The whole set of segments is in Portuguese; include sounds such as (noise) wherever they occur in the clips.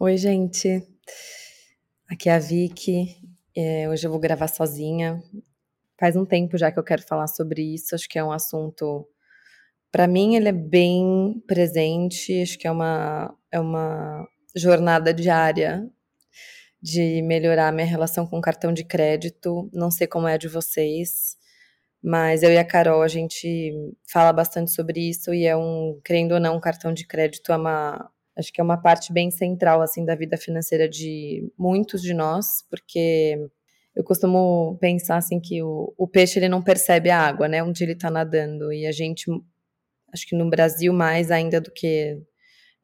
Oi, gente. Aqui é a Vicky. É, hoje eu vou gravar sozinha. Faz um tempo já que eu quero falar sobre isso. Acho que é um assunto. Para mim, ele é bem presente. Acho que é uma, é uma jornada diária de melhorar minha relação com cartão de crédito. Não sei como é a de vocês, mas eu e a Carol, a gente fala bastante sobre isso e é um, crendo ou não, cartão de crédito é uma Acho que é uma parte bem central assim da vida financeira de muitos de nós, porque eu costumo pensar assim que o, o peixe ele não percebe a água, né? Onde ele está nadando e a gente, acho que no Brasil mais ainda do que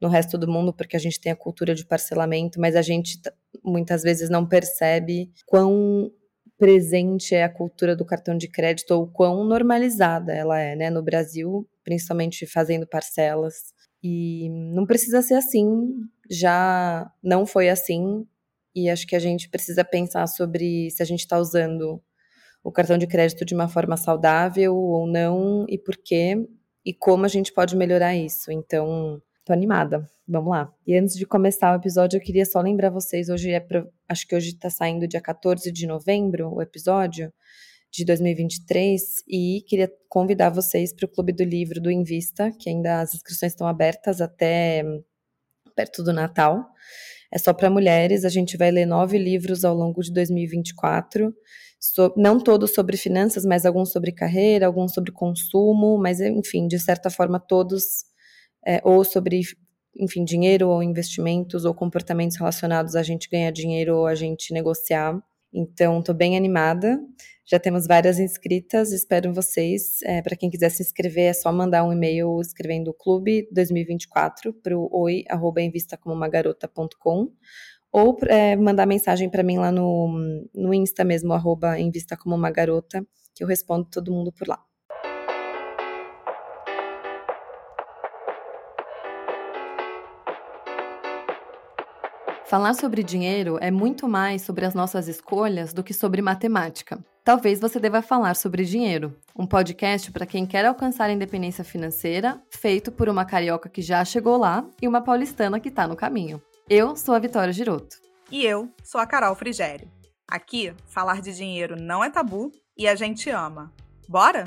no resto do mundo, porque a gente tem a cultura de parcelamento, mas a gente muitas vezes não percebe quão presente é a cultura do cartão de crédito ou quão normalizada ela é, né? No Brasil, principalmente fazendo parcelas. E não precisa ser assim, já não foi assim, e acho que a gente precisa pensar sobre se a gente está usando o cartão de crédito de uma forma saudável ou não, e por quê, e como a gente pode melhorar isso. Então, tô animada. Vamos lá. E antes de começar o episódio, eu queria só lembrar vocês, hoje é pra, acho que hoje tá saindo dia 14 de novembro o episódio de 2023 e queria convidar vocês para o Clube do Livro do Invista, que ainda as inscrições estão abertas até perto do Natal. É só para mulheres, a gente vai ler nove livros ao longo de 2024, so, não todos sobre finanças, mas alguns sobre carreira, alguns sobre consumo, mas enfim, de certa forma todos, é, ou sobre enfim, dinheiro ou investimentos ou comportamentos relacionados a gente ganhar dinheiro ou a gente negociar. Então, estou bem animada. Já temos várias inscritas, espero vocês. É, para quem quiser se inscrever, é só mandar um e-mail escrevendo clube 2024 para o oi@invistacomomagarota.com ou é, mandar mensagem para mim lá no, no Insta mesmo, arroba invista como uma garota, que eu respondo todo mundo por lá. Falar sobre dinheiro é muito mais sobre as nossas escolhas do que sobre matemática. Talvez você deva falar sobre dinheiro, um podcast para quem quer alcançar a independência financeira, feito por uma carioca que já chegou lá e uma paulistana que está no caminho. Eu sou a Vitória Giroto. E eu sou a Carol Frigério. Aqui, falar de dinheiro não é tabu e a gente ama. Bora?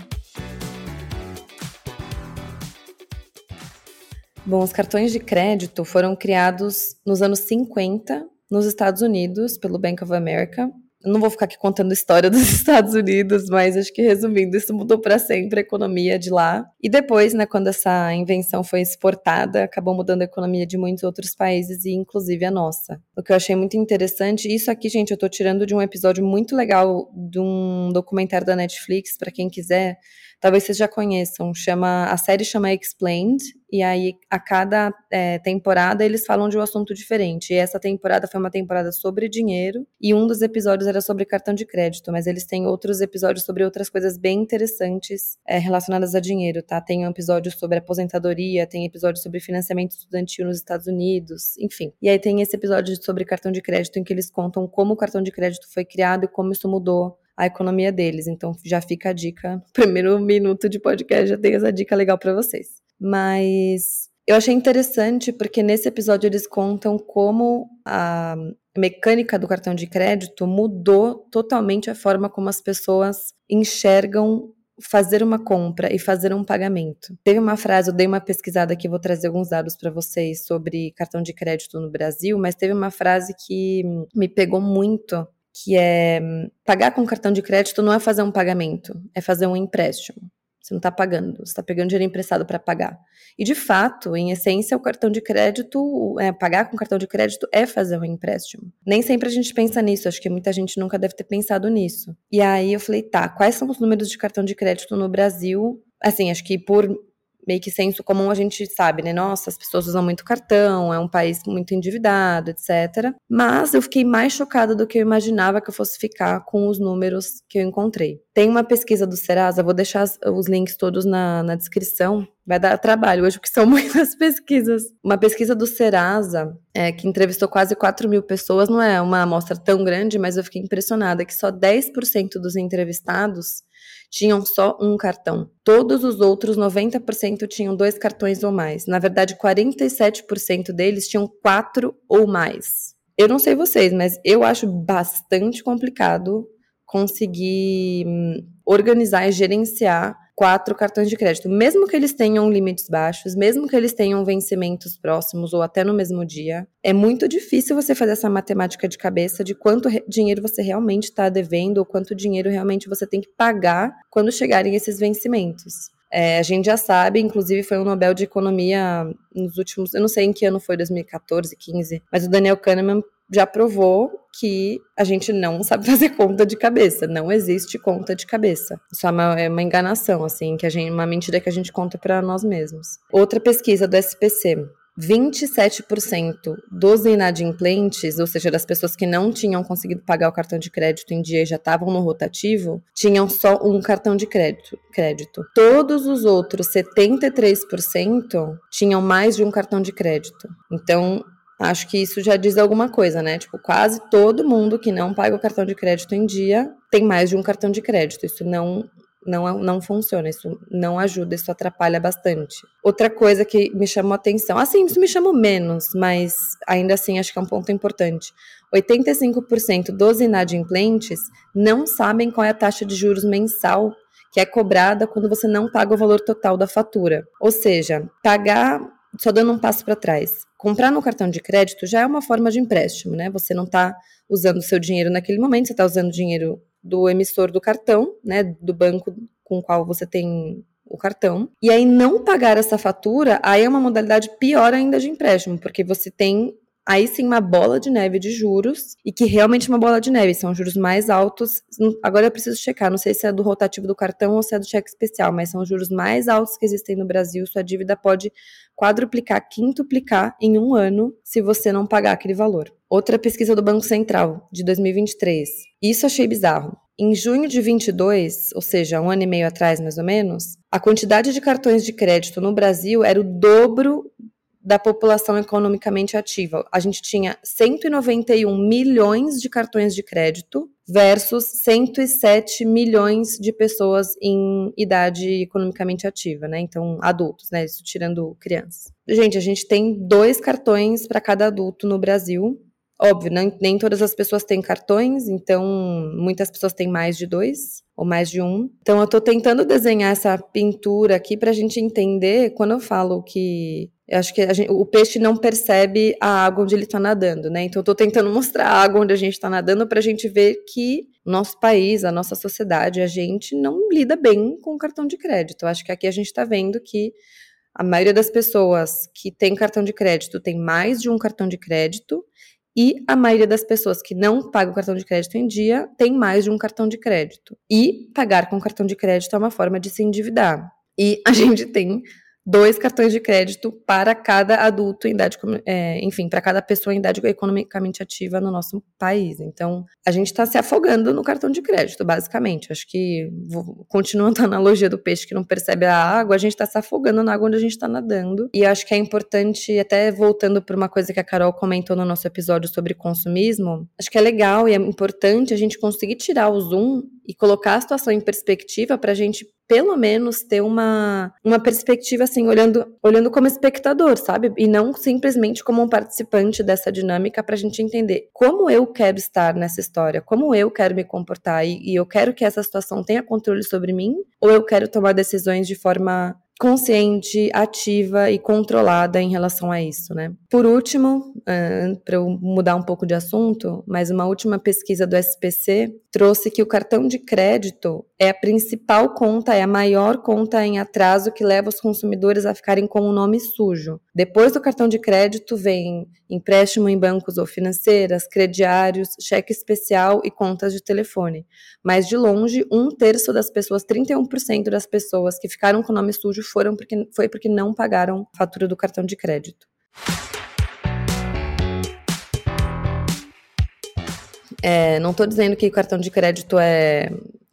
Bom, os cartões de crédito foram criados nos anos 50 nos Estados Unidos pelo Bank of America não vou ficar aqui contando a história (laughs) dos Estados Unidos, mas acho que resumindo, isso mudou para sempre a economia de lá. E depois, né, quando essa invenção foi exportada, acabou mudando a economia de muitos outros países e inclusive a nossa. O que eu achei muito interessante, isso aqui, gente, eu tô tirando de um episódio muito legal de um documentário da Netflix, para quem quiser, talvez vocês já conheçam, chama a série chama Explained, e aí a cada é, temporada eles falam de um assunto diferente. E essa temporada foi uma temporada sobre dinheiro, e um dos episódios era sobre cartão de crédito, mas eles têm outros episódios sobre outras coisas bem interessantes é, relacionadas a dinheiro, tá? Tem um episódio sobre aposentadoria, tem episódio sobre financiamento estudantil nos Estados Unidos, enfim. E aí tem esse episódio sobre cartão de crédito em que eles contam como o cartão de crédito foi criado e como isso mudou a economia deles. Então já fica a dica. (laughs) Primeiro minuto de podcast já tem essa dica legal para vocês. Mas eu achei interessante porque nesse episódio eles contam como a mecânica do cartão de crédito mudou totalmente a forma como as pessoas enxergam fazer uma compra e fazer um pagamento. Teve uma frase, eu dei uma pesquisada aqui, vou trazer alguns dados para vocês sobre cartão de crédito no Brasil, mas teve uma frase que me pegou muito, que é pagar com cartão de crédito não é fazer um pagamento, é fazer um empréstimo. Você não está pagando, você está pegando dinheiro emprestado para pagar. E de fato, em essência, o cartão de crédito, é, pagar com cartão de crédito é fazer um empréstimo. Nem sempre a gente pensa nisso, acho que muita gente nunca deve ter pensado nisso. E aí eu falei, tá, quais são os números de cartão de crédito no Brasil? Assim, acho que por meio que senso comum a gente sabe, né? Nossa, as pessoas usam muito cartão, é um país muito endividado, etc. Mas eu fiquei mais chocada do que eu imaginava que eu fosse ficar com os números que eu encontrei. Tem uma pesquisa do Serasa, vou deixar os links todos na, na descrição. Vai dar trabalho hoje, porque são (laughs) muitas pesquisas. Uma pesquisa do Serasa, é, que entrevistou quase 4 mil pessoas, não é uma amostra tão grande, mas eu fiquei impressionada que só 10% dos entrevistados tinham só um cartão. Todos os outros, 90%, tinham dois cartões ou mais. Na verdade, 47% deles tinham quatro ou mais. Eu não sei vocês, mas eu acho bastante complicado conseguir hum, organizar e gerenciar quatro cartões de crédito, mesmo que eles tenham limites baixos, mesmo que eles tenham vencimentos próximos ou até no mesmo dia, é muito difícil você fazer essa matemática de cabeça de quanto dinheiro você realmente está devendo ou quanto dinheiro realmente você tem que pagar quando chegarem esses vencimentos. É, a gente já sabe, inclusive foi um Nobel de Economia nos últimos, eu não sei em que ano foi, 2014, 15, mas o Daniel Kahneman já provou que a gente não sabe (laughs) fazer conta de cabeça. Não existe conta de cabeça. Isso é uma, é uma enganação, assim, que a gente, uma mentira que a gente conta para nós mesmos. Outra pesquisa do SPC. 27% dos inadimplentes, ou seja, das pessoas que não tinham conseguido pagar o cartão de crédito em dia e já estavam no rotativo, tinham só um cartão de crédito. crédito. Todos os outros 73% tinham mais de um cartão de crédito. Então, Acho que isso já diz alguma coisa, né? Tipo, quase todo mundo que não paga o cartão de crédito em dia tem mais de um cartão de crédito. Isso não não, não funciona, isso não ajuda, isso atrapalha bastante. Outra coisa que me chamou atenção, assim, isso me chamou menos, mas ainda assim acho que é um ponto importante. 85% dos inadimplentes não sabem qual é a taxa de juros mensal que é cobrada quando você não paga o valor total da fatura. Ou seja, pagar só dando um passo para trás. Comprar no cartão de crédito já é uma forma de empréstimo, né? Você não está usando o seu dinheiro naquele momento, você está usando o dinheiro do emissor do cartão, né? Do banco com o qual você tem o cartão. E aí não pagar essa fatura, aí é uma modalidade pior ainda de empréstimo, porque você tem aí sim uma bola de neve de juros, e que realmente é uma bola de neve, são juros mais altos. Agora eu preciso checar, não sei se é do rotativo do cartão ou se é do cheque especial, mas são os juros mais altos que existem no Brasil. Sua dívida pode quadruplicar, quintuplicar em um ano se você não pagar aquele valor. Outra pesquisa do Banco Central, de 2023. Isso achei bizarro. Em junho de 22, ou seja, um ano e meio atrás mais ou menos, a quantidade de cartões de crédito no Brasil era o dobro da população economicamente ativa. A gente tinha 191 milhões de cartões de crédito versus 107 milhões de pessoas em idade economicamente ativa, né? Então, adultos, né? Isso tirando crianças. Gente, a gente tem dois cartões para cada adulto no Brasil. Óbvio, nem, nem todas as pessoas têm cartões, então muitas pessoas têm mais de dois ou mais de um. Então eu estou tentando desenhar essa pintura aqui para a gente entender quando eu falo que eu acho que gente, o peixe não percebe a água onde ele está nadando, né? Então eu estou tentando (laughs) mostrar a água onde a gente está nadando para a gente ver que nosso país, a nossa sociedade, a gente não lida bem com o cartão de crédito. Eu acho que aqui a gente está vendo que a maioria das pessoas que tem cartão de crédito tem mais de um cartão de crédito e a maioria das pessoas que não pagam cartão de crédito em dia tem mais de um cartão de crédito. E pagar com cartão de crédito é uma forma de se endividar. E a (laughs) gente tem dois cartões de crédito para cada adulto em idade, é, enfim, para cada pessoa em idade economicamente ativa no nosso país. Então, a gente está se afogando no cartão de crédito, basicamente. Acho que, continuando a analogia do peixe que não percebe a água, a gente está se afogando na água onde a gente está nadando. E acho que é importante, até voltando para uma coisa que a Carol comentou no nosso episódio sobre consumismo, acho que é legal e é importante a gente conseguir tirar o zoom e colocar a situação em perspectiva para a gente pelo menos ter uma, uma perspectiva assim, olhando, olhando como espectador, sabe? E não simplesmente como um participante dessa dinâmica para a gente entender como eu quero estar nessa história, como eu quero me comportar e, e eu quero que essa situação tenha controle sobre mim ou eu quero tomar decisões de forma consciente, ativa e controlada em relação a isso, né? Por último, uh, para eu mudar um pouco de assunto, mas uma última pesquisa do SPC trouxe que o cartão de crédito é a principal conta, é a maior conta em atraso que leva os consumidores a ficarem com o nome sujo. Depois do cartão de crédito vem empréstimo em bancos ou financeiras, crediários, cheque especial e contas de telefone. Mas de longe, um terço das pessoas, 31% das pessoas que ficaram com o nome sujo foram porque, foi porque não pagaram a fatura do cartão de crédito. É, não estou dizendo que o cartão de crédito é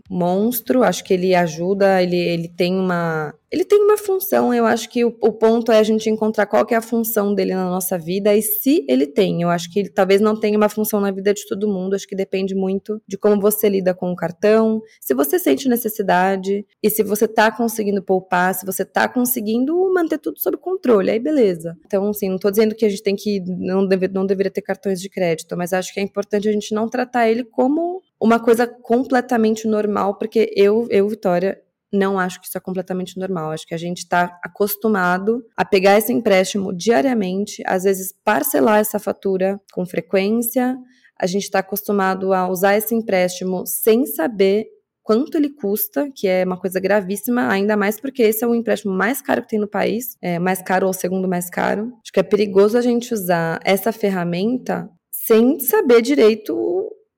monstro, acho que ele ajuda, ele, ele tem uma. Ele tem uma função, eu acho que o, o, ponto é a gente encontrar qual que é a função dele na nossa vida e se ele tem. Eu acho que ele talvez não tenha uma função na vida de todo mundo, acho que depende muito de como você lida com o cartão, se você sente necessidade e se você tá conseguindo poupar, se você tá conseguindo manter tudo sob controle, aí beleza. Então, assim, não tô dizendo que a gente tem que. Não, deve, não deveria ter cartões de crédito, mas acho que é importante a gente não tratar ele como uma coisa completamente normal, porque eu, eu, Vitória, não acho que isso é completamente normal. Acho que a gente está acostumado a pegar esse empréstimo diariamente, às vezes parcelar essa fatura com frequência. A gente está acostumado a usar esse empréstimo sem saber quanto ele custa, que é uma coisa gravíssima, ainda mais porque esse é o empréstimo mais caro que tem no país, é mais caro ou segundo mais caro. Acho que é perigoso a gente usar essa ferramenta sem saber direito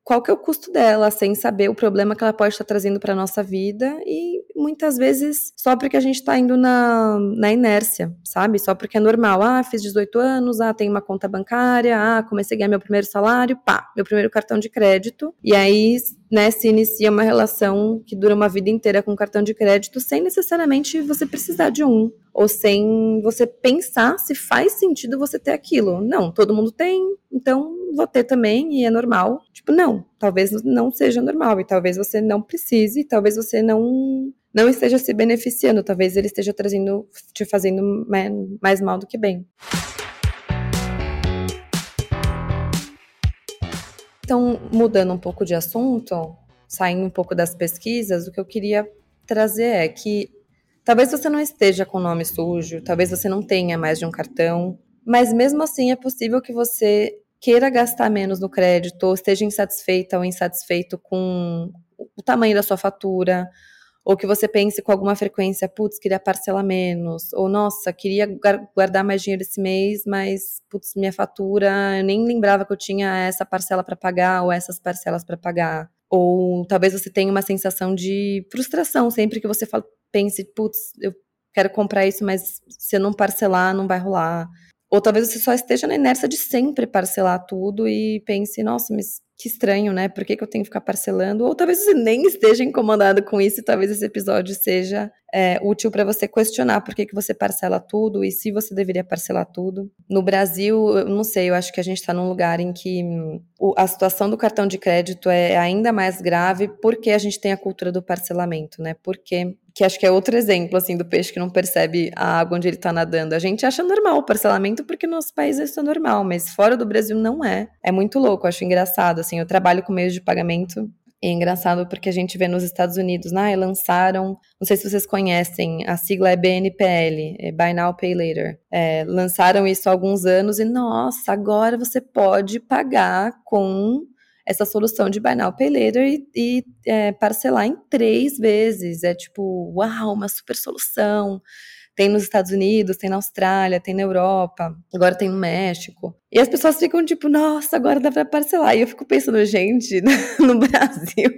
qual que é o custo dela, sem saber o problema que ela pode estar trazendo para nossa vida e muitas vezes só porque a gente está indo na, na inércia, sabe? Só porque é normal. Ah, fiz 18 anos, ah, tenho uma conta bancária, ah, comecei a ganhar meu primeiro salário, pá, meu primeiro cartão de crédito. E aí, né, se inicia uma relação que dura uma vida inteira com cartão de crédito sem necessariamente você precisar de um ou sem você pensar se faz sentido você ter aquilo. Não, todo mundo tem, então vou ter também e é normal. Tipo, não, talvez não seja normal e talvez você não precise, talvez você não não esteja se beneficiando, talvez ele esteja trazendo, te fazendo mais mal do que bem. Então, mudando um pouco de assunto, saindo um pouco das pesquisas, o que eu queria trazer é que Talvez você não esteja com o nome sujo, talvez você não tenha mais de um cartão, mas mesmo assim é possível que você queira gastar menos no crédito, ou esteja insatisfeita ou insatisfeito com o tamanho da sua fatura, ou que você pense com alguma frequência, putz, queria parcelar menos, ou nossa, queria guardar mais dinheiro esse mês, mas putz, minha fatura, eu nem lembrava que eu tinha essa parcela para pagar ou essas parcelas para pagar. Ou talvez você tenha uma sensação de frustração sempre que você fala, pense, putz, eu quero comprar isso, mas se eu não parcelar, não vai rolar. Ou talvez você só esteja na inércia de sempre parcelar tudo e pense, nossa, mas que estranho, né? Por que, que eu tenho que ficar parcelando? Ou talvez você nem esteja incomodado com isso e talvez esse episódio seja é, útil para você questionar por que, que você parcela tudo e se você deveria parcelar tudo. No Brasil, eu não sei, eu acho que a gente está num lugar em que hum, a situação do cartão de crédito é ainda mais grave porque a gente tem a cultura do parcelamento, né? Porque que acho que é outro exemplo, assim, do peixe que não percebe a água onde ele está nadando. A gente acha normal o parcelamento porque no nosso país isso é normal, mas fora do Brasil não é. É muito louco, acho engraçado, assim, eu trabalho com meios de pagamento é engraçado porque a gente vê nos Estados Unidos, né, lançaram, não sei se vocês conhecem, a sigla é BNPL, é Buy Now Pay Later. É, lançaram isso há alguns anos e, nossa, agora você pode pagar com essa solução de Buy Now e, e é, parcelar em três vezes. É tipo, uau, uma super solução. Tem nos Estados Unidos, tem na Austrália, tem na Europa, agora tem no México. E as pessoas ficam tipo, nossa, agora dá pra parcelar. E eu fico pensando, gente, (laughs) no Brasil,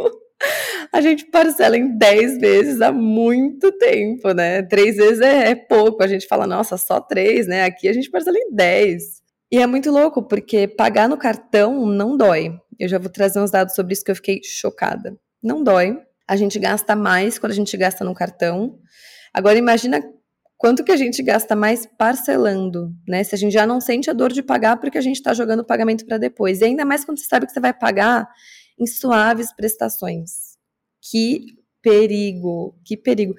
a gente parcela em 10 vezes há muito tempo, né? Três vezes é, é pouco. A gente fala, nossa, só três, né? Aqui a gente parcela em 10. E é muito louco, porque pagar no cartão não dói. Eu já vou trazer uns dados sobre isso que eu fiquei chocada. Não dói. A gente gasta mais quando a gente gasta no cartão. Agora imagina quanto que a gente gasta mais parcelando, né? Se a gente já não sente a dor de pagar porque a gente está jogando o pagamento para depois. E ainda mais quando você sabe que você vai pagar em suaves prestações. Que perigo, que perigo.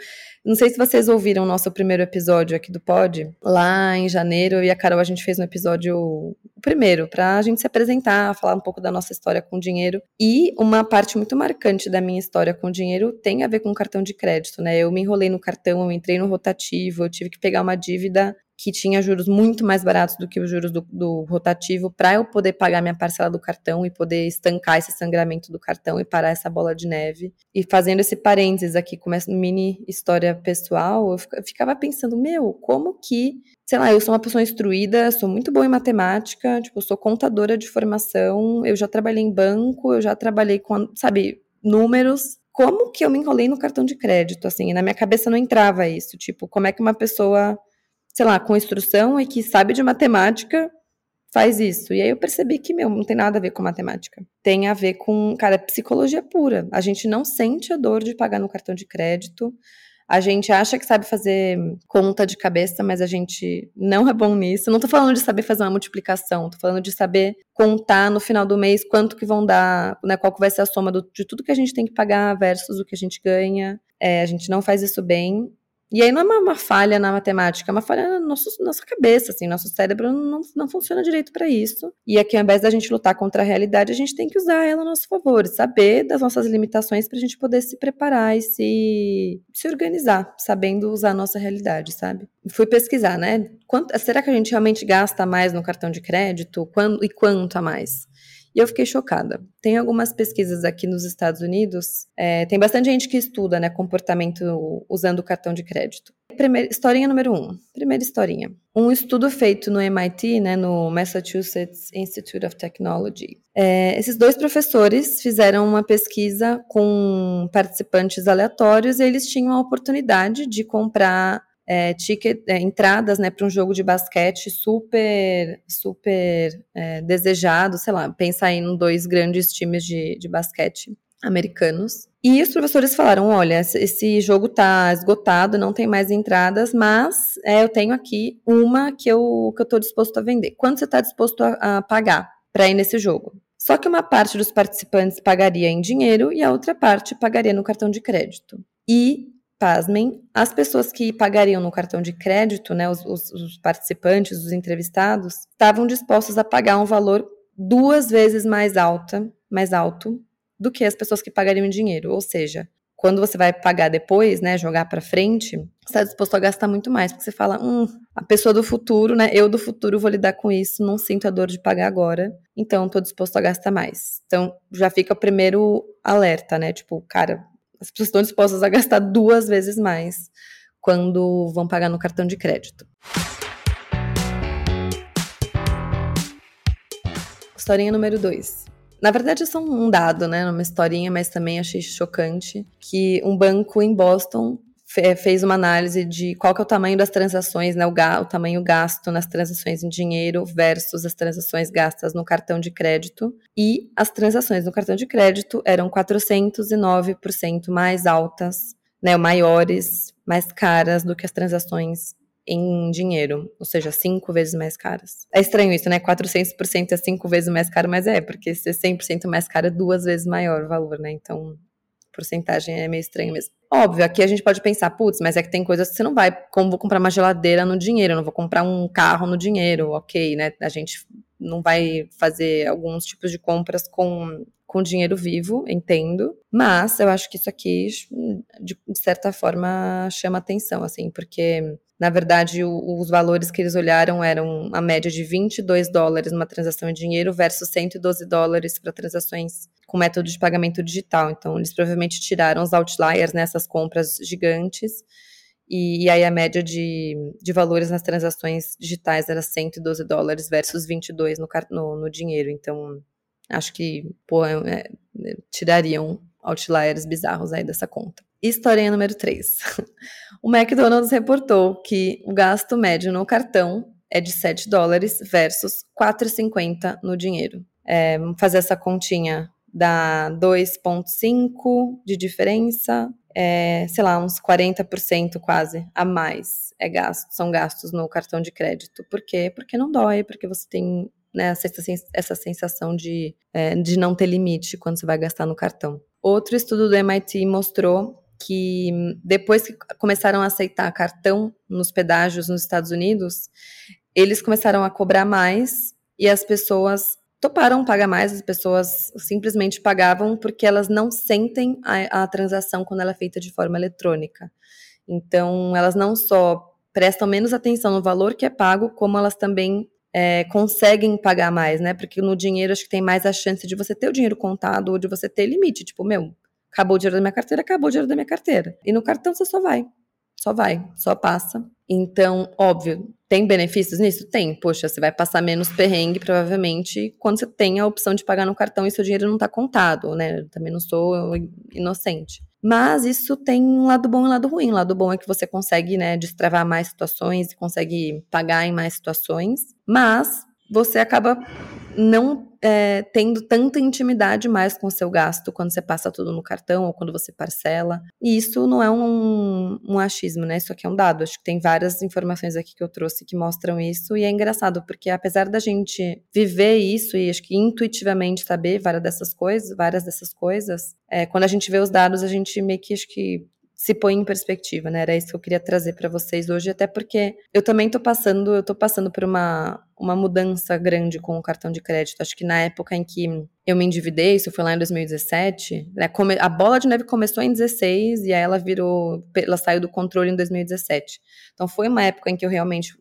Não sei se vocês ouviram o nosso primeiro episódio aqui do Pod. Lá em janeiro, eu e a Carol, a gente fez um episódio, o primeiro, pra gente se apresentar, falar um pouco da nossa história com dinheiro. E uma parte muito marcante da minha história com dinheiro tem a ver com cartão de crédito, né? Eu me enrolei no cartão, eu entrei no rotativo, eu tive que pegar uma dívida que tinha juros muito mais baratos do que os juros do, do rotativo, para eu poder pagar minha parcela do cartão e poder estancar esse sangramento do cartão e parar essa bola de neve. E fazendo esse parênteses aqui, com uma mini história pessoal, eu ficava pensando, meu, como que, sei lá, eu sou uma pessoa instruída, sou muito boa em matemática, tipo, sou contadora de formação, eu já trabalhei em banco, eu já trabalhei com, sabe, números, como que eu me enrolei no cartão de crédito, assim, na minha cabeça não entrava isso, tipo, como é que uma pessoa sei lá, com instrução e que sabe de matemática, faz isso. E aí eu percebi que, meu, não tem nada a ver com matemática. Tem a ver com, cara, psicologia pura. A gente não sente a dor de pagar no cartão de crédito. A gente acha que sabe fazer conta de cabeça, mas a gente não é bom nisso. Não tô falando de saber fazer uma multiplicação, tô falando de saber contar no final do mês quanto que vão dar, né, qual que vai ser a soma do, de tudo que a gente tem que pagar versus o que a gente ganha. É, a gente não faz isso bem. E aí não é uma, uma, falha na matemática, é uma falha na nosso, nossa cabeça, assim, nosso cérebro não, não funciona direito para isso. E aqui, ao invés da gente lutar contra a realidade, a gente tem que usar ela a nosso favor, saber das nossas limitações para a gente poder se preparar e se, se organizar, sabendo usar a nossa realidade, sabe? Fui pesquisar, né? Quanto, será que a gente realmente gasta mais no cartão de crédito? Quando, e quanto a mais? E eu fiquei chocada. Tem algumas pesquisas aqui nos Estados Unidos, é, tem bastante gente que estuda né, comportamento usando cartão de crédito. Primeira, historinha número um. Primeira historinha. Um estudo feito no MIT, né, no Massachusetts Institute of Technology. É, esses dois professores fizeram uma pesquisa com participantes aleatórios e eles tinham a oportunidade de comprar é, ticket, é, entradas né, para um jogo de basquete super, super é, desejado, sei lá, pensa aí em dois grandes times de, de basquete americanos. E os professores falaram: olha, esse jogo está esgotado, não tem mais entradas, mas é, eu tenho aqui uma que eu estou disposto a vender. Quanto você está disposto a, a pagar para ir nesse jogo? Só que uma parte dos participantes pagaria em dinheiro e a outra parte pagaria no cartão de crédito. E pasmem, as pessoas que pagariam no cartão de crédito, né, os, os, os participantes, os entrevistados, estavam dispostos a pagar um valor duas vezes mais alta, mais alto do que as pessoas que pagariam em dinheiro. Ou seja, quando você vai pagar depois, né, jogar para frente, você está disposto a gastar muito mais, porque você fala, hum, a pessoa do futuro, né, eu do futuro vou lidar com isso, não sinto a dor de pagar agora, então estou disposto a gastar mais. Então já fica o primeiro alerta, né, tipo, cara, as pessoas estão dispostas a gastar duas vezes mais quando vão pagar no cartão de crédito. Historinha número 2. Na verdade, é só um dado, né? Uma historinha, mas também achei chocante que um banco em Boston fez uma análise de qual que é o tamanho das transações, né, o, o, tamanho gasto nas transações em dinheiro versus as transações gastas no cartão de crédito. E as transações no cartão de crédito eram 409% mais altas, né, maiores, mais caras do que as transações em dinheiro, ou seja, cinco vezes mais caras. É estranho isso, né? 400% é cinco vezes mais caro, mas é, porque ser 100% mais caro é duas vezes maior o valor, né? Então, porcentagem é meio estranho mesmo. Óbvio, aqui a gente pode pensar, putz, mas é que tem coisas que você não vai, como vou comprar uma geladeira no dinheiro, não vou comprar um carro no dinheiro, ok, né? A gente não vai fazer alguns tipos de compras com, com dinheiro vivo, entendo. Mas eu acho que isso aqui, de certa forma, chama atenção, assim, porque na verdade, o, os valores que eles olharam eram a média de 22 dólares numa transação em dinheiro versus 112 dólares para transações com método de pagamento digital. Então, eles provavelmente tiraram os outliers nessas compras gigantes. E, e aí a média de, de valores nas transações digitais era 112 dólares versus 22 no, no, no dinheiro. Então, acho que pô, é, é, tirariam outliers bizarros aí dessa conta. História número 3. (laughs) O McDonald's reportou que o gasto médio no cartão é de 7 dólares versus 4,50 no dinheiro. É, fazer essa continha dá 2,5 de diferença, é, sei lá, uns 40% quase a mais é gasto, são gastos no cartão de crédito. Por quê? Porque não dói, porque você tem né, essa sensação de, é, de não ter limite quando você vai gastar no cartão. Outro estudo do MIT mostrou que depois que começaram a aceitar cartão nos pedágios nos Estados Unidos, eles começaram a cobrar mais e as pessoas toparam pagar mais, as pessoas simplesmente pagavam porque elas não sentem a, a transação quando ela é feita de forma eletrônica. Então, elas não só prestam menos atenção no valor que é pago, como elas também é, conseguem pagar mais, né? Porque no dinheiro acho que tem mais a chance de você ter o dinheiro contado ou de você ter limite. Tipo, meu, Acabou o dinheiro da minha carteira, acabou o dinheiro da minha carteira. E no cartão você só vai. Só vai, só passa. Então, óbvio, tem benefícios nisso? Tem. Poxa, você vai passar menos perrengue, provavelmente, quando você tem a opção de pagar no cartão e seu dinheiro não está contado, né? Eu também não sou inocente. Mas isso tem um lado bom e um lado ruim. O lado bom é que você consegue, né, destravar mais situações, consegue pagar em mais situações. Mas você acaba não é, tendo tanta intimidade mais com o seu gasto quando você passa tudo no cartão ou quando você parcela. E isso não é um, um achismo, né? Isso aqui é um dado. Acho que tem várias informações aqui que eu trouxe que mostram isso. E é engraçado, porque apesar da gente viver isso e acho que intuitivamente saber várias dessas coisas, várias dessas coisas, é, quando a gente vê os dados, a gente meio que acho que se põe em perspectiva, né? Era isso que eu queria trazer para vocês hoje, até porque eu também tô passando, eu tô passando por uma, uma mudança grande com o cartão de crédito. Acho que na época em que eu me endividei, isso foi lá em 2017, né? A bola de neve começou em 16 e aí ela virou, ela saiu do controle em 2017. Então foi uma época em que eu realmente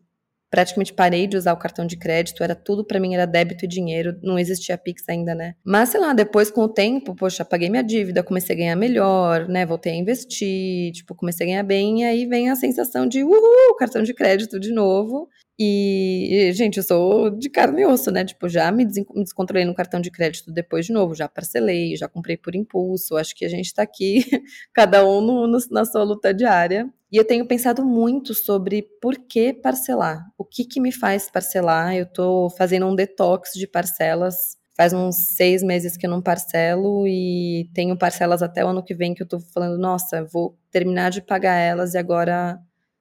praticamente parei de usar o cartão de crédito, era tudo para mim, era débito e dinheiro, não existia Pix ainda, né? Mas sei lá, depois com o tempo, poxa, paguei minha dívida, comecei a ganhar melhor, né? Voltei a investir, tipo, comecei a ganhar bem, e aí vem a sensação de uhul, cartão de crédito de novo. E, gente, eu sou de carne e osso, né? Tipo, já me descontrolei no cartão de crédito depois de novo, já parcelei, já comprei por impulso. Acho que a gente tá aqui, (laughs) cada um no, no, na sua luta diária. E eu tenho pensado muito sobre por que parcelar. O que, que me faz parcelar? Eu tô fazendo um detox de parcelas. Faz uns seis meses que eu não parcelo e tenho parcelas até o ano que vem que eu tô falando, nossa, vou terminar de pagar elas e agora,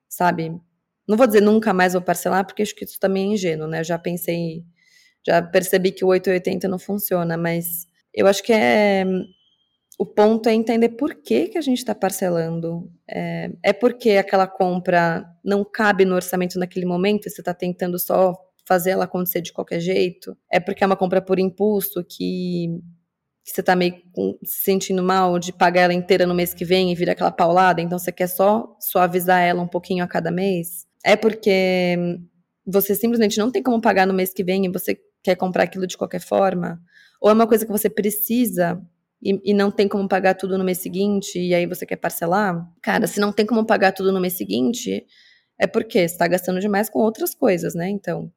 sabe, não vou dizer nunca mais vou parcelar, porque acho que isso também é ingênuo, né? Eu já pensei, já percebi que o 880 não funciona, mas eu acho que é. O ponto é entender por que, que a gente está parcelando. É, é porque aquela compra não cabe no orçamento naquele momento e você está tentando só fazer ela acontecer de qualquer jeito. É porque é uma compra por impulso que que você tá meio se sentindo mal de pagar ela inteira no mês que vem e vira aquela paulada, então você quer só suavizar ela um pouquinho a cada mês. É porque você simplesmente não tem como pagar no mês que vem e você quer comprar aquilo de qualquer forma? Ou é uma coisa que você precisa e, e, não tem como pagar tudo no mês seguinte e aí você quer parcelar? Cara, se não tem como pagar tudo no mês seguinte, é porque você está gastando demais com outras coisas, né? Então,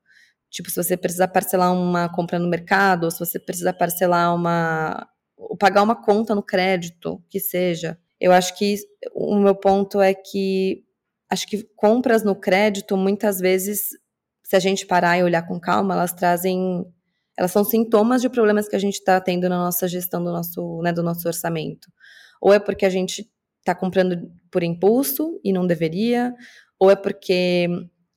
tipo, se você precisar parcelar uma compra no mercado, ou se você precisar parcelar uma. ou pagar uma conta no crédito, que seja. Eu acho que o meu ponto é que acho que compras no crédito, muitas vezes, se a gente parar e olhar com calma, elas trazem. Elas são sintomas de problemas que a gente está tendo na nossa gestão do nosso, né, do nosso orçamento. Ou é porque a gente está comprando por impulso e não deveria, ou é porque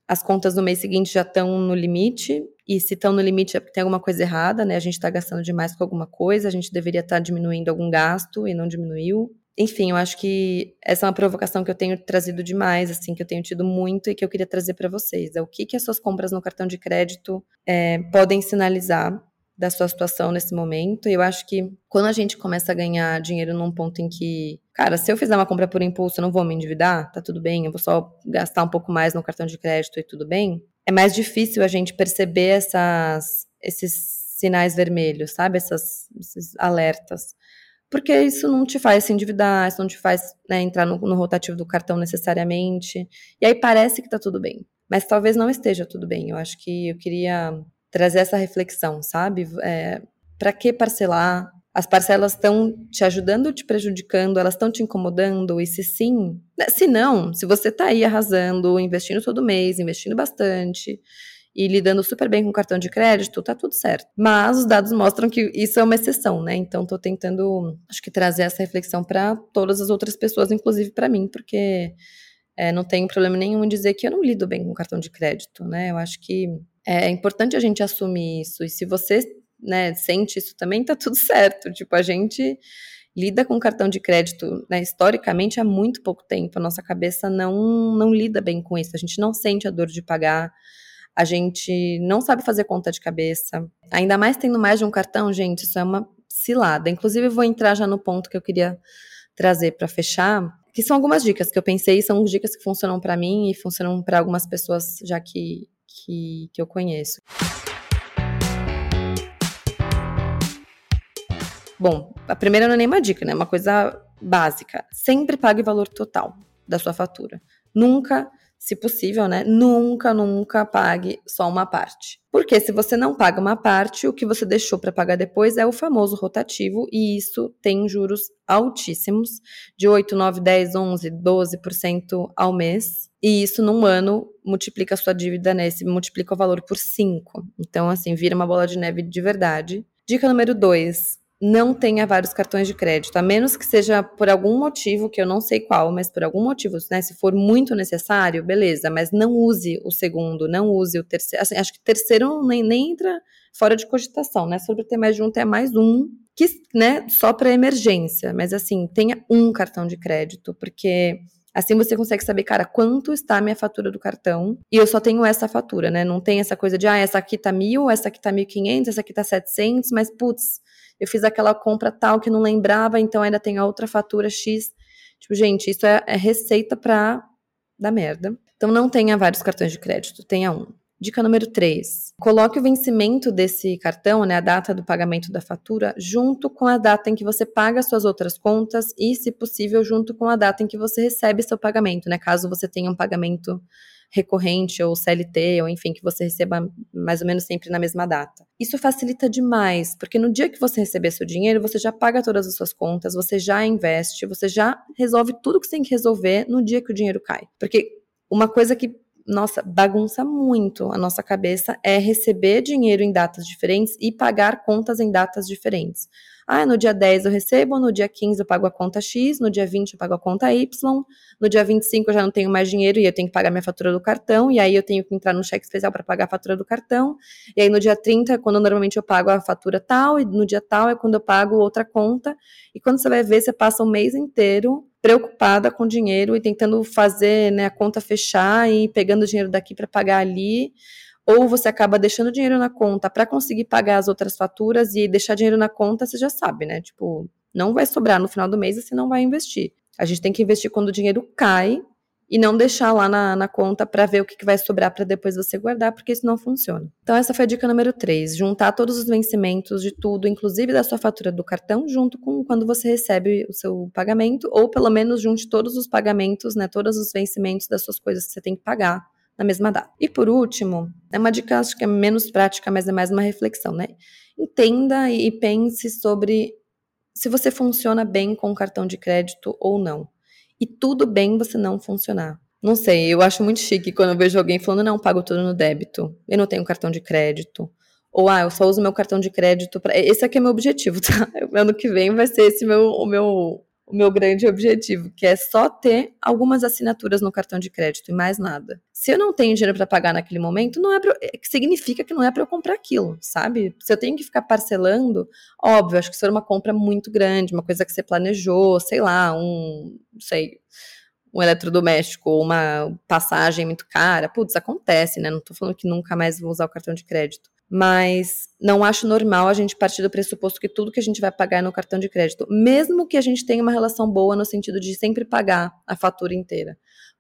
as contas no mês seguinte já estão no limite, e se estão no limite é porque tem alguma coisa errada, né? A gente está gastando demais com alguma coisa, a gente deveria estar tá diminuindo algum gasto e não diminuiu enfim, eu acho que essa é uma provocação que eu tenho trazido demais, assim, que eu tenho tido muito e que eu queria trazer para vocês. É o que, que as suas compras no cartão de crédito é, podem sinalizar da sua situação nesse momento. E eu acho que quando a gente começa a ganhar dinheiro num ponto em que, cara, se eu fizer uma compra por impulso, eu não vou me endividar, tá tudo bem, eu vou só gastar um pouco mais no cartão de crédito e tudo bem. É mais difícil a gente perceber essas, esses sinais vermelhos, sabe? Essas, esses alertas porque isso não te faz se endividar, isso não te faz né, entrar no, no, rotativo do cartão necessariamente. E aí parece que está tudo bem, mas talvez não esteja tudo bem. Eu acho que eu queria trazer essa reflexão, sabe? É, Para que parcelar? As parcelas estão te ajudando ou te prejudicando? Elas estão te incomodando? E se sim, né, se não, se você está aí arrasando, investindo todo mês, investindo bastante, e lidando super bem com cartão de crédito, tá tudo certo. Mas os dados mostram que isso é uma exceção, né? Então tô tentando, acho que trazer essa reflexão para todas as outras pessoas, inclusive para mim, porque é, não tenho problema nenhum em dizer que eu não lido bem com cartão de crédito, né? Eu acho que é importante a gente assumir isso. E se você né, sente isso também, tá tudo certo. Tipo, a gente lida com cartão de crédito, né, historicamente, há muito pouco tempo. A nossa cabeça não, não lida bem com isso. A gente não sente a dor de pagar a gente não sabe fazer conta de cabeça. Ainda mais tendo mais de um cartão, gente, isso é uma cilada. Inclusive, eu vou entrar já no ponto que eu queria trazer para fechar, que são algumas dicas que eu pensei, são dicas que funcionam para mim e funcionam para algumas pessoas já que, que, que eu conheço. Bom, a primeira não é nem uma dica, né? É uma coisa básica. Sempre pague o valor total da sua fatura. Nunca se possível, né, nunca, nunca pague só uma parte. Porque se você não paga uma parte, o que você deixou para pagar depois é o famoso rotativo, e isso tem juros altíssimos, de 8, 9, 10, 11, 12% ao mês. e isso num ano multiplica a sua dívida, né? Se multiplica o valor por 5. Então, assim, vira uma bola de neve de verdade. Dica número 2 não tenha vários cartões de crédito, a menos que seja por algum motivo, que eu não sei qual, mas por algum motivo, né? Se for muito necessário, beleza, mas não use o segundo, não use o terceiro. Assim, acho que terceiro nem, nem entra fora de cogitação, né? Sobre ter mais de um, ter mais um, que, né, só para emergência. Mas assim, tenha um cartão de crédito, porque Assim você consegue saber, cara, quanto está a minha fatura do cartão e eu só tenho essa fatura, né? Não tem essa coisa de, ah, essa aqui tá mil, essa aqui tá mil quinhentos, essa aqui tá setecentos, mas putz, eu fiz aquela compra tal que não lembrava, então ainda tem a outra fatura X. Tipo, gente, isso é, é receita pra dar merda. Então não tenha vários cartões de crédito, tenha um. Dica número 3. Coloque o vencimento desse cartão, né, a data do pagamento da fatura, junto com a data em que você paga suas outras contas e, se possível, junto com a data em que você recebe seu pagamento, né, caso você tenha um pagamento recorrente ou CLT, ou enfim, que você receba mais ou menos sempre na mesma data. Isso facilita demais, porque no dia que você receber seu dinheiro, você já paga todas as suas contas, você já investe, você já resolve tudo que você tem que resolver no dia que o dinheiro cai. Porque uma coisa que nossa, bagunça muito a nossa cabeça é receber dinheiro em datas diferentes e pagar contas em datas diferentes. Ah, no dia 10 eu recebo, no dia 15 eu pago a conta X, no dia 20 eu pago a conta Y, no dia 25 eu já não tenho mais dinheiro e eu tenho que pagar minha fatura do cartão, e aí eu tenho que entrar no cheque especial para pagar a fatura do cartão, e aí no dia 30 é quando normalmente eu pago a fatura tal, e no dia tal é quando eu pago outra conta, e quando você vai ver, você passa o mês inteiro preocupada com dinheiro e tentando fazer né, a conta fechar e pegando dinheiro daqui para pagar ali, ou você acaba deixando dinheiro na conta para conseguir pagar as outras faturas e deixar dinheiro na conta, você já sabe, né? Tipo, não vai sobrar no final do mês e você não vai investir. A gente tem que investir quando o dinheiro cai e não deixar lá na, na conta para ver o que, que vai sobrar para depois você guardar, porque isso não funciona. Então, essa foi a dica número 3: juntar todos os vencimentos de tudo, inclusive da sua fatura do cartão, junto com quando você recebe o seu pagamento, ou pelo menos junte todos os pagamentos, né, todos os vencimentos das suas coisas que você tem que pagar na mesma data. E por último, é uma dica acho que é menos prática, mas é mais uma reflexão, né? Entenda e pense sobre se você funciona bem com cartão de crédito ou não. E tudo bem você não funcionar. Não sei, eu acho muito chique quando eu vejo alguém falando, não, pago tudo no débito, eu não tenho cartão de crédito. Ou, ah, eu só uso meu cartão de crédito para. Esse aqui é meu objetivo, (laughs) tá? Ano que vem vai ser esse meu, o meu o meu grande objetivo, que é só ter algumas assinaturas no cartão de crédito e mais nada. Se eu não tenho dinheiro para pagar naquele momento, não é pra, é, significa que não é para eu comprar aquilo, sabe? Se eu tenho que ficar parcelando, óbvio, acho que se for uma compra muito grande, uma coisa que você planejou, sei lá, um, sei, um eletrodoméstico ou uma passagem muito cara, putz, acontece, né? Não tô falando que nunca mais vou usar o cartão de crédito mas não acho normal a gente partir do pressuposto que tudo que a gente vai pagar é no cartão de crédito, mesmo que a gente tenha uma relação boa no sentido de sempre pagar a fatura inteira.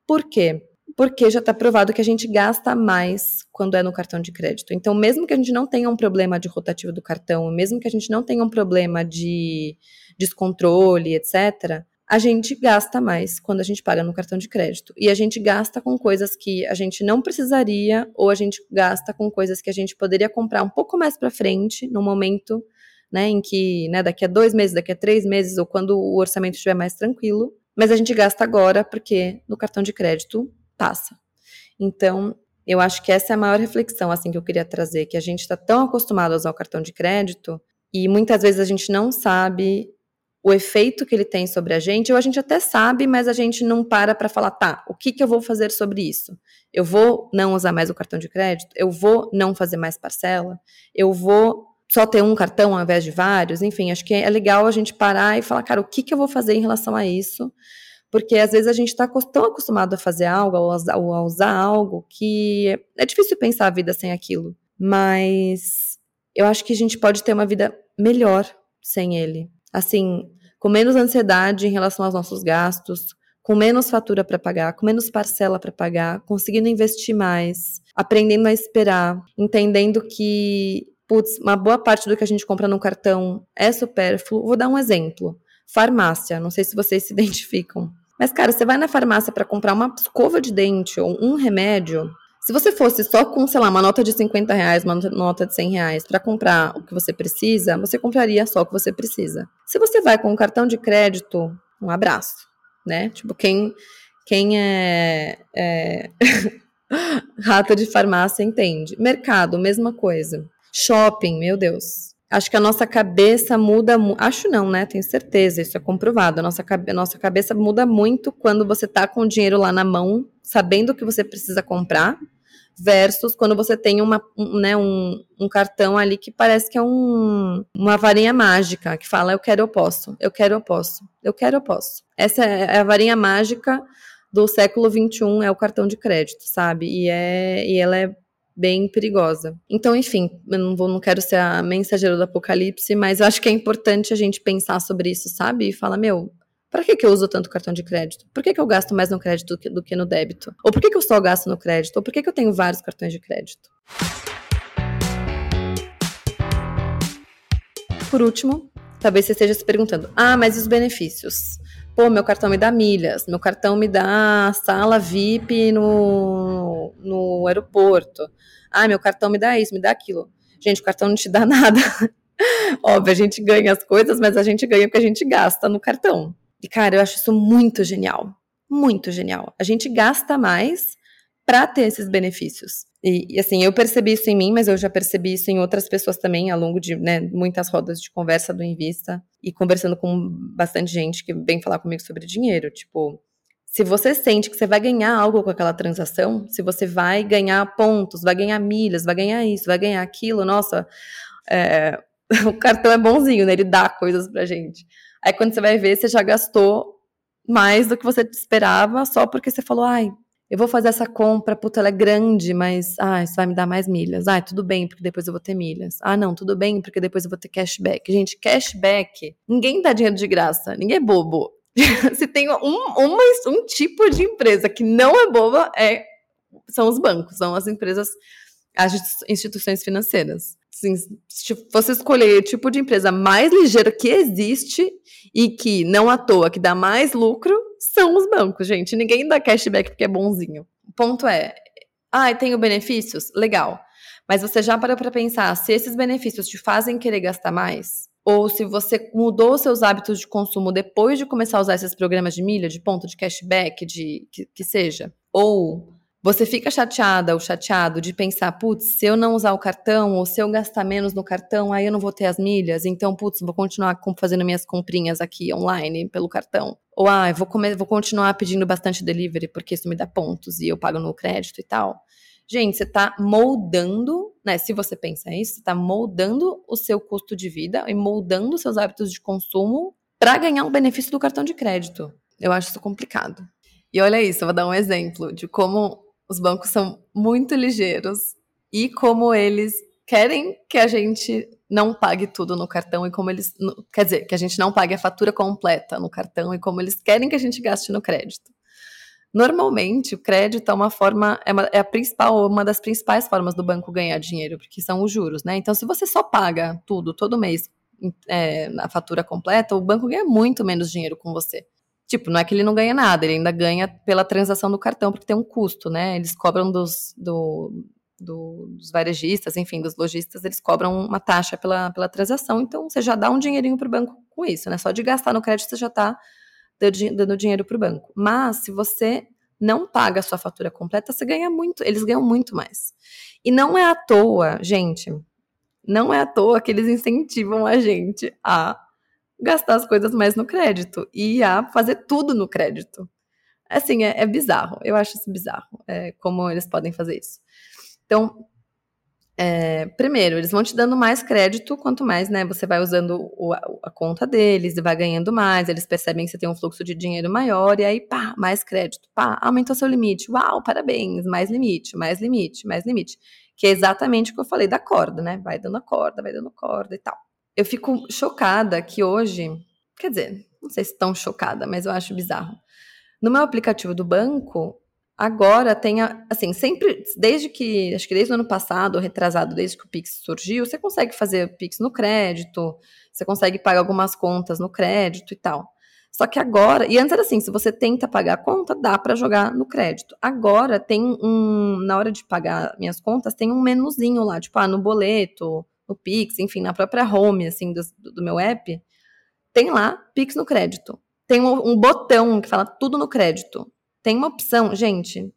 Por quê? Porque já está provado que a gente gasta mais quando é no cartão de crédito. Então, mesmo que a gente não tenha um problema de rotativo do cartão, mesmo que a gente não tenha um problema de descontrole, etc., a gente gasta mais quando a gente paga no cartão de crédito. E a gente gasta com coisas que a gente não precisaria, ou a gente gasta com coisas que a gente poderia comprar um pouco mais para frente, no momento né, em que, né, daqui a dois meses, daqui a três meses, ou quando o orçamento estiver mais tranquilo, mas a gente gasta agora porque no cartão de crédito passa. Então, eu acho que essa é a maior reflexão assim que eu queria trazer, que a gente está tão acostumado a usar o cartão de crédito e muitas vezes a gente não sabe o efeito que ele tem sobre a gente, ou a gente até sabe, mas a gente não para para falar, tá, o que, que eu vou fazer sobre isso? Eu vou não usar mais o cartão de crédito? Eu vou não fazer mais parcela? Eu vou só ter um cartão ao invés de vários? Enfim, acho que é legal a gente parar e falar, cara, o que, que eu vou fazer em relação a isso? Porque às vezes a gente está tão acostumado a fazer algo, ou a usar algo, que é difícil pensar a vida sem aquilo. Mas eu acho que a gente pode ter uma vida melhor sem ele. Assim, com menos ansiedade em relação aos nossos gastos, com menos fatura para pagar, com menos parcela para pagar, conseguindo investir mais, aprendendo a esperar, entendendo que, putz, uma boa parte do que a gente compra no cartão é supérfluo. Vou dar um exemplo. Farmácia, não sei se vocês se (laughs) identificam. Mas, cara, você vai na farmácia para comprar uma escova de dente ou um remédio, se você fosse só com, sei lá, uma nota de 50 reais, uma nota de 100 reais para comprar o que você precisa, você compraria só o que você precisa. Se você vai com um cartão de crédito, um abraço, né? Tipo, quem Quem é, é... (laughs) rata de farmácia entende. Mercado, mesma coisa. Shopping, meu Deus. Acho que a nossa cabeça muda. Acho não, né? Tenho certeza, isso é comprovado. A nossa, a nossa cabeça muda muito quando você tá com o dinheiro lá na mão, sabendo o que você precisa comprar, versus quando você tem uma, um, né, um, um cartão ali que parece que é um, uma varinha mágica, que fala eu quero, eu posso, eu quero, eu posso, eu quero, eu posso. Essa é, é a varinha mágica do século XXI, é o cartão de crédito, sabe? E, é, e ela é bem perigosa. Então, enfim, eu não, vou, não quero ser a mensageira do apocalipse, mas eu acho que é importante a gente pensar sobre isso, sabe? E falar, meu, para que, que eu uso tanto cartão de crédito? Por que, que eu gasto mais no crédito do que, do que no débito? Ou por que, que eu só gasto no crédito? Ou por que, que eu tenho vários cartões de crédito? Por último, talvez você esteja se perguntando: ah, mas e os benefícios? Pô, meu cartão me dá milhas, meu cartão me dá sala VIP no, no aeroporto. Ah, meu cartão me dá isso, me dá aquilo. Gente, o cartão não te dá (laughs) nada. Óbvio, a gente ganha as coisas, mas a gente ganha porque a gente gasta no cartão. E, cara, eu acho isso muito genial. Muito genial. A gente gasta mais para ter esses benefícios. E, e, assim, eu percebi isso em mim, mas eu já percebi isso em outras pessoas também, ao longo de né, muitas rodas de conversa do Invista e conversando com bastante gente que vem falar comigo sobre dinheiro. Tipo, se você sente que você vai ganhar algo com aquela transação, se você vai ganhar pontos, vai ganhar milhas, vai ganhar isso, vai ganhar aquilo, nossa, é, (laughs) o cartão é bonzinho, né? Ele dá coisas pra gente. Aí quando você vai ver, você já gastou mais do que você esperava, só porque você falou, ai, eu vou fazer essa compra, puta, ela é grande, mas, ah, isso vai me dar mais milhas. Ah, tudo bem, porque depois eu vou ter milhas. Ah, não, tudo bem, porque depois eu vou ter cashback. Gente, cashback, ninguém dá dinheiro de graça, ninguém é bobo. (laughs) Se tem um, um tipo de empresa que não é boba, é, são os bancos, são as empresas, as instituições financeiras. Assim, se você escolher o tipo de empresa mais ligeira que existe e que, não à toa, que dá mais lucro, são os bancos, gente. Ninguém dá cashback porque é bonzinho. O ponto é, ah, tenho benefícios? Legal. Mas você já parou para pensar se esses benefícios te fazem querer gastar mais? Ou se você mudou seus hábitos de consumo depois de começar a usar esses programas de milha, de ponto, de cashback, de que, que seja? Ou você fica chateada ou chateado de pensar, putz, se eu não usar o cartão ou se eu gastar menos no cartão, aí eu não vou ter as milhas, então, putz, vou continuar fazendo minhas comprinhas aqui online pelo cartão. Ou, ah, vou, comer, vou continuar pedindo bastante delivery porque isso me dá pontos e eu pago no crédito e tal. Gente, você está moldando, né? Se você pensa isso, você está moldando o seu custo de vida e moldando seus hábitos de consumo para ganhar um benefício do cartão de crédito. Eu acho isso complicado. E olha isso, eu vou dar um exemplo de como os bancos são muito ligeiros e como eles querem que a gente não pague tudo no cartão e como eles. Quer dizer, que a gente não pague a fatura completa no cartão e como eles querem que a gente gaste no crédito. Normalmente, o crédito é uma forma, é, uma, é a principal, uma das principais formas do banco ganhar dinheiro, porque são os juros, né? Então, se você só paga tudo todo mês é, na fatura completa, o banco ganha muito menos dinheiro com você. Tipo, não é que ele não ganha nada, ele ainda ganha pela transação do cartão, porque tem um custo, né? Eles cobram dos, do, do, dos varejistas, enfim, dos lojistas, eles cobram uma taxa pela, pela transação, então você já dá um dinheirinho para o banco com isso, né? Só de gastar no crédito você já está dando dinheiro para o banco. Mas se você não paga a sua fatura completa, você ganha muito, eles ganham muito mais. E não é à toa, gente, não é à toa que eles incentivam a gente a gastar as coisas mais no crédito e a fazer tudo no crédito. Assim, é, é bizarro. Eu acho isso bizarro, é, como eles podem fazer isso. Então, é, primeiro, eles vão te dando mais crédito, quanto mais né, você vai usando o, a, conta deles e vai ganhando mais, eles percebem que você tem um fluxo de dinheiro maior, e aí, pá, mais crédito, pá, aumentou seu limite, uau, parabéns, mais limite, mais limite, mais limite. Que é exatamente o que eu falei da corda, né? Vai dando a corda, vai dando corda e tal eu fico chocada que hoje, quer dizer, não sei se tão chocada, mas eu acho bizarro. No meu aplicativo do banco, agora tem, assim, sempre, desde que, acho que desde o ano passado, retrasado, desde que o Pix surgiu, você consegue fazer Pix no crédito, você consegue pagar algumas contas no crédito e tal. Só que agora, e antes era assim, se você tenta pagar a conta, dá para jogar no crédito. Agora tem um, na hora de pagar minhas contas, tem um menuzinho lá, tipo, ah, no boleto, no Pix, enfim, na própria home, assim, do, do meu app, tem lá Pix no crédito. Tem um, um, botão que fala tudo no crédito. tem uma opção, gente,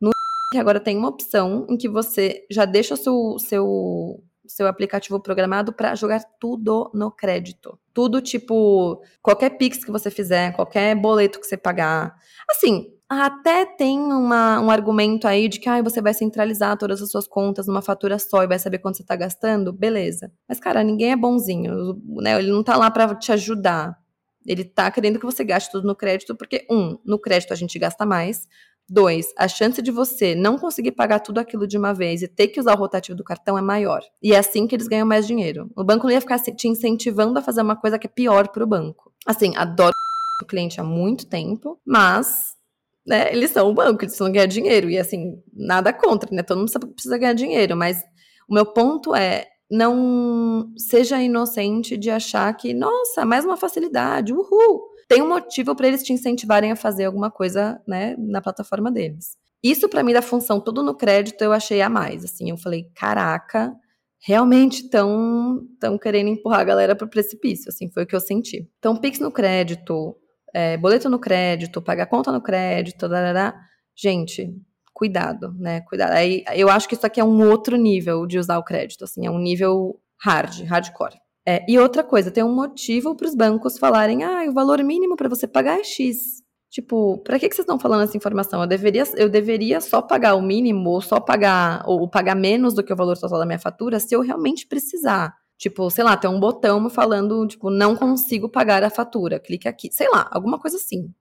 no agora tem uma opção em que você já deixa o seu, seu, seu aplicativo programado para jogar tudo no crédito. Tudo tipo, qualquer Pix que você fizer, qualquer boleto que você pagar. Assim, até tem uma, um argumento aí de que ah, você vai centralizar todas as suas contas numa fatura só e vai saber quanto você está gastando, beleza. Mas, cara, ninguém é bonzinho, né? Ele não está lá para te ajudar. Ele está querendo que você gaste tudo no crédito, porque, um, no crédito a gente gasta mais. Dois, a chance de você não conseguir pagar tudo aquilo de uma vez e ter que usar o rotativo do cartão é maior. E é assim que eles ganham mais dinheiro. O banco não ia ficar te incentivando a fazer uma coisa que é pior para o banco. Assim, adoro o cliente há muito tempo, mas né, eles são um banco, eles precisam ganhar dinheiro. E assim, nada contra, né? Todo mundo precisa ganhar dinheiro, mas o meu ponto é não seja inocente de achar que, nossa, mais uma facilidade, uhul. Tem um motivo para eles te incentivarem a fazer alguma coisa, né, na plataforma deles. Isso para mim da função tudo no crédito eu achei a mais, assim, eu falei, caraca, realmente estão tão querendo empurrar a galera pro precipício, assim, foi o que eu senti. Então, Pix no crédito, é, boleto no crédito, pagar conta no crédito, darará. gente, cuidado, né? Cuidado. Aí eu acho que isso aqui é um outro nível de usar o crédito, assim, é um nível hard, hardcore. É, e outra coisa, tem um motivo para os bancos falarem, ah, o valor mínimo para você pagar é X. Tipo, para que, que vocês estão falando essa informação? Eu deveria, eu deveria só pagar o mínimo, ou só pagar, ou pagar menos do que o valor total da minha fatura, se eu realmente precisar. Tipo, sei lá, tem um botão falando, tipo, não consigo pagar a fatura, clique aqui. Sei lá, alguma coisa assim.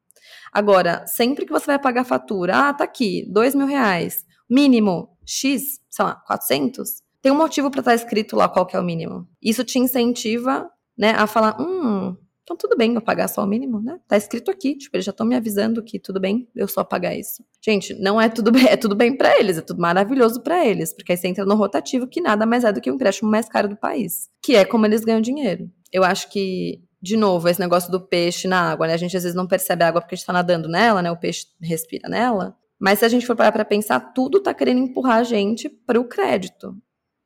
Agora, sempre que você vai pagar a fatura, ah, tá aqui, dois mil reais, mínimo X, sei lá, 400, tem um motivo para estar tá escrito lá qual que é o mínimo. Isso te incentiva, né, a falar, hum, então tudo bem eu pagar só o mínimo, né? Tá escrito aqui, tipo, eles já estão me avisando que tudo bem eu só pagar isso. Gente, não é tudo bem, (laughs) é tudo bem para eles, é tudo maravilhoso para eles, porque aí você entra no rotativo que nada mais é do que o empréstimo mais caro do país, que é como eles ganham dinheiro. Eu acho que de novo, esse negócio do peixe na água, né? A gente às vezes não percebe a água porque a gente tá nadando nela, né? O peixe respira nela. Mas se a gente for parar para pensar, tudo tá querendo empurrar a gente para o crédito.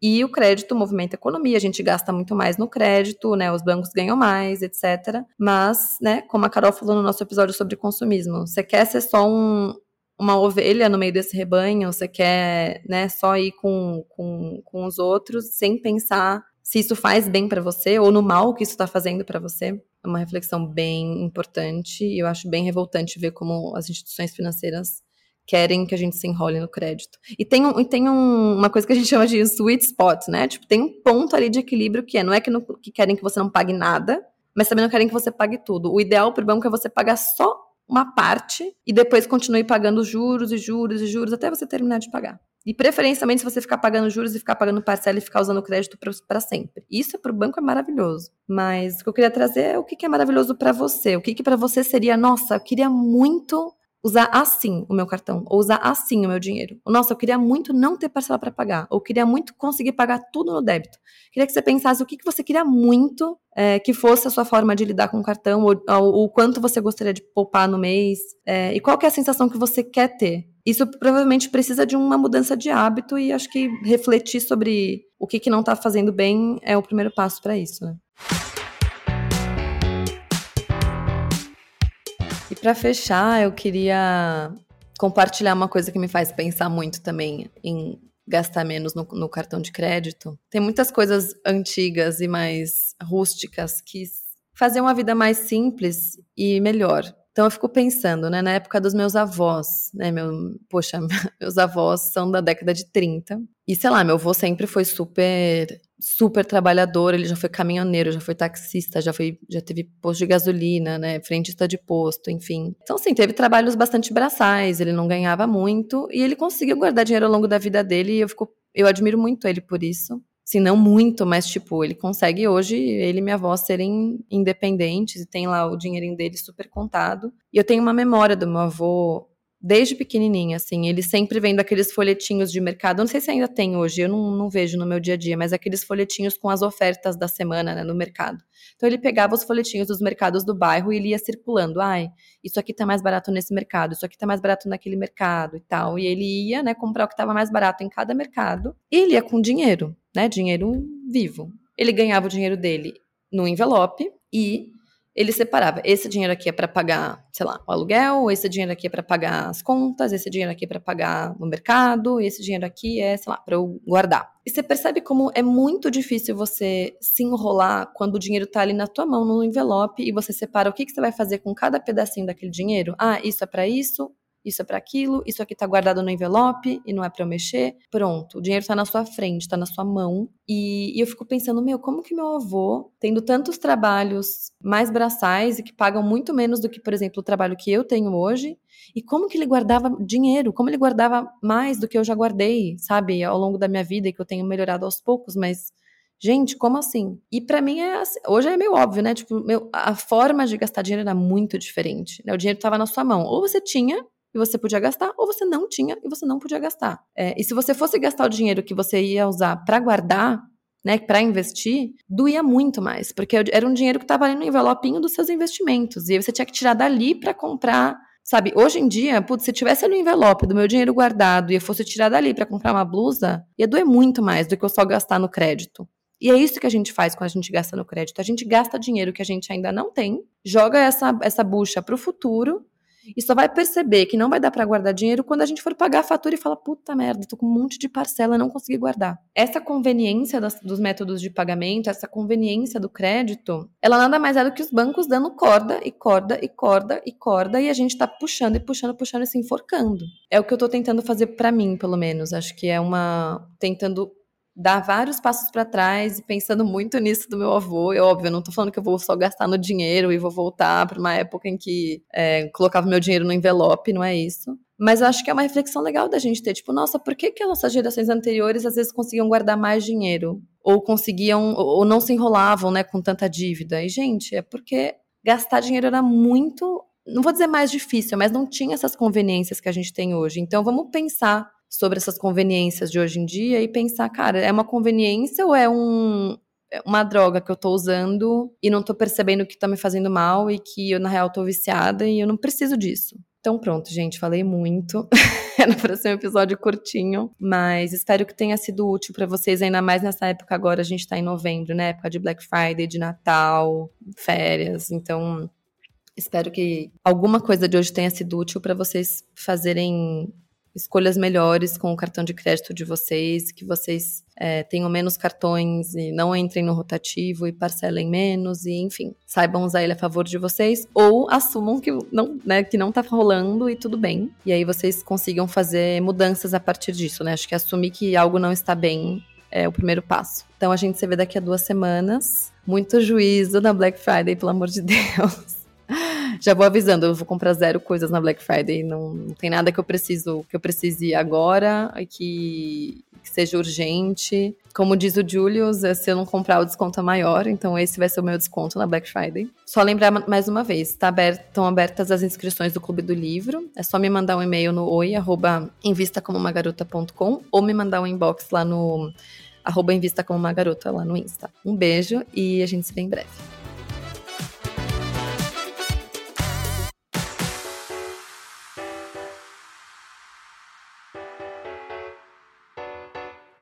E o crédito movimenta a economia, a gente gasta muito mais no crédito, né? Os bancos ganham mais, etc. Mas, né, como a Carol falou no nosso episódio sobre consumismo, você quer ser só um, uma ovelha no meio desse rebanho, você quer, né, só ir com, com, com os outros sem pensar se isso faz bem para você ou no mal que isso está fazendo para você. É uma reflexão bem importante e eu acho bem revoltante ver como as instituições financeiras querem que a gente se enrole no crédito. E tem, um, e tem um, uma coisa que a gente chama de sweet spot, né? Tipo, tem um ponto ali de equilíbrio que é, não é que, não, que querem que você não pague nada, mas também não querem que você pague tudo. O ideal para o banco é você pagar só uma parte e depois continue pagando juros e juros e juros até você terminar de pagar. E preferencialmente se você ficar pagando juros e ficar pagando parcela e ficar usando crédito para sempre. Isso para o banco é maravilhoso. Mas o que eu queria trazer é o que, que é maravilhoso para você. O que, que para você seria, nossa, eu queria muito usar assim o meu cartão, ou usar assim o meu dinheiro. Nossa, eu queria muito não ter parcela para pagar, ou queria muito conseguir pagar tudo no débito. Queria que você pensasse o que, que você queria muito é, que fosse a sua forma de lidar com o cartão, ou, ou o quanto você gostaria de poupar no mês, é, e qual é a sensação que você quer ter. Isso provavelmente precisa de uma mudança de hábito e acho que refletir sobre o que, que não está fazendo bem é o primeiro passo para isso, né? Para fechar, eu queria compartilhar uma coisa que me faz pensar muito também em gastar menos no, no, cartão de crédito. Tem muitas coisas antigas e mais rústicas que faziam a vida mais simples e melhor. Então eu fico pensando, né, na época dos meus avós, né, meu, poxa, (laughs) meus avós são da década de 30. E sei lá, meu avô sempre foi super super trabalhador, ele já foi caminhoneiro, já foi taxista, já foi já teve posto de gasolina, né, frentista de posto, enfim. Então sim, teve trabalhos bastante braçais, ele não ganhava muito e ele conseguiu guardar dinheiro ao longo da vida dele e eu fico eu admiro muito ele por isso se não muito, mas tipo, ele consegue hoje, ele e minha avó serem independentes e tem lá o dinheirinho dele super contado. E eu tenho uma memória do meu avô desde pequenininha, assim, ele sempre vendo aqueles folhetinhos de mercado, não sei se ainda tem hoje, eu não, não vejo no meu dia a dia, mas aqueles folhetinhos com as ofertas da semana, né, no mercado. Então ele pegava os folhetinhos dos mercados do bairro e ele ia circulando, ai, isso aqui tá mais barato nesse mercado, isso aqui tá mais barato naquele mercado e tal, e ele ia, né, comprar o que tava mais barato em cada mercado, e ele ia com dinheiro, né, dinheiro vivo. Ele ganhava o dinheiro dele no envelope e ele separava. Esse dinheiro aqui é para pagar, sei lá, o aluguel, esse dinheiro aqui é para pagar as contas, esse dinheiro aqui é para pagar no mercado, esse dinheiro aqui é, sei lá, para eu guardar. E você percebe como é muito difícil você se enrolar quando o dinheiro tá ali na tua mão, no envelope, e você separa o que, que você vai fazer com cada pedacinho daquele dinheiro. Ah, isso é para isso, isso é para aquilo, isso aqui tá guardado no envelope e não é para eu mexer. Pronto, o dinheiro tá na sua frente, tá na sua mão. E, e, eu fico pensando, meu, como que meu avô, tendo tantos trabalhos mais braçais e que pagam muito menos do que, por exemplo, o trabalho que eu tenho hoje, e como que ele guardava dinheiro, como ele guardava mais do que eu já guardei, sabe, ao longo da minha vida e que eu tenho melhorado aos poucos, mas Gente, como assim? E para mim é assim, hoje é meio óbvio, né? Tipo, meu, a forma de gastar dinheiro era muito diferente. Né? O dinheiro estava na sua mão. Ou você tinha e você podia gastar, ou você não tinha e você não podia gastar. É, e se você fosse gastar o dinheiro que você ia usar para guardar, né, para investir, doía muito mais, porque era um dinheiro que estava ali no envelopinho dos seus investimentos, e você tinha que tirar dali para comprar Sabe, hoje em dia, putz, se tivesse ali o envelope do meu dinheiro guardado e eu fosse tirar dali para comprar uma blusa, ia doer muito mais do que eu só gastar no crédito. E é isso que a gente faz quando a gente gasta no crédito. A gente gasta dinheiro que a gente ainda não tem, joga essa, essa bucha para o futuro e só vai perceber que não vai dar para guardar dinheiro quando a gente for pagar a fatura e falar: puta merda, tô com um monte de parcela, não consegui guardar. Essa conveniência das, dos métodos de pagamento, essa conveniência do crédito, ela nada mais é do que os bancos dando corda e corda e corda e corda e a gente tá puxando e puxando, puxando e se enforcando. É o que eu tô tentando fazer para mim, pelo menos. Acho que é uma. tentando dar vários passos para trás e pensando muito nisso do meu avô. Eu, óbvio, eu não tô falando que eu vou só gastar no dinheiro e vou voltar para uma época em que é, colocava meu dinheiro no envelope, não é isso. Mas eu acho que é uma reflexão legal da gente ter, tipo, nossa, por que, que as nossas gerações anteriores às vezes conseguiam guardar mais dinheiro? Ou conseguiam, ou não se enrolavam, né, com tanta dívida? E, gente, é porque gastar dinheiro era muito não vou dizer mais difícil, mas não tinha essas conveniências que a gente tem hoje. Então vamos pensar sobre essas conveniências de hoje em dia e pensar, cara, é uma conveniência ou é um, é uma droga que eu tô usando e não tô percebendo que tá me fazendo mal e que eu, na real, tô viciada e eu não preciso disso. Então pronto, gente, falei muito. (laughs) Era para ser um episódio curtinho, mas espero que tenha sido útil para vocês, ainda mais nessa época agora, a gente tá em novembro, né? Época de Black Friday, de Natal, férias. Então, espero que alguma coisa de hoje tenha sido útil para vocês fazerem escolhas melhores com o cartão de crédito de vocês, que vocês é, tenham menos cartões e não entrem no rotativo e parcelem menos, e enfim, saibam usar ele a favor de vocês, ou assumam que não, né, que não tá rolando e tudo bem. E aí vocês consigam fazer mudanças a partir disso, né? Acho que assumir que algo não está bem é o primeiro passo. Então a gente se vê daqui a duas semanas. Muito juízo na Black Friday, pelo amor de (laughs) Deus. Já vou avisando, eu vou comprar zero coisas na Black Friday. Não, não tem nada que eu preciso que eu precise agora e que, que seja urgente. Como diz o Julius, é, se eu não comprar, o desconto é maior. Então, esse vai ser o meu desconto na Black Friday. Só lembrar mais uma vez: estão tá aberto, abertas as inscrições do Clube do Livro. É só me mandar um e-mail no oi@invistacomomagarota.com ou me mandar um inbox lá no arroba invista como uma garota lá no Insta. Um beijo e a gente se vê em breve.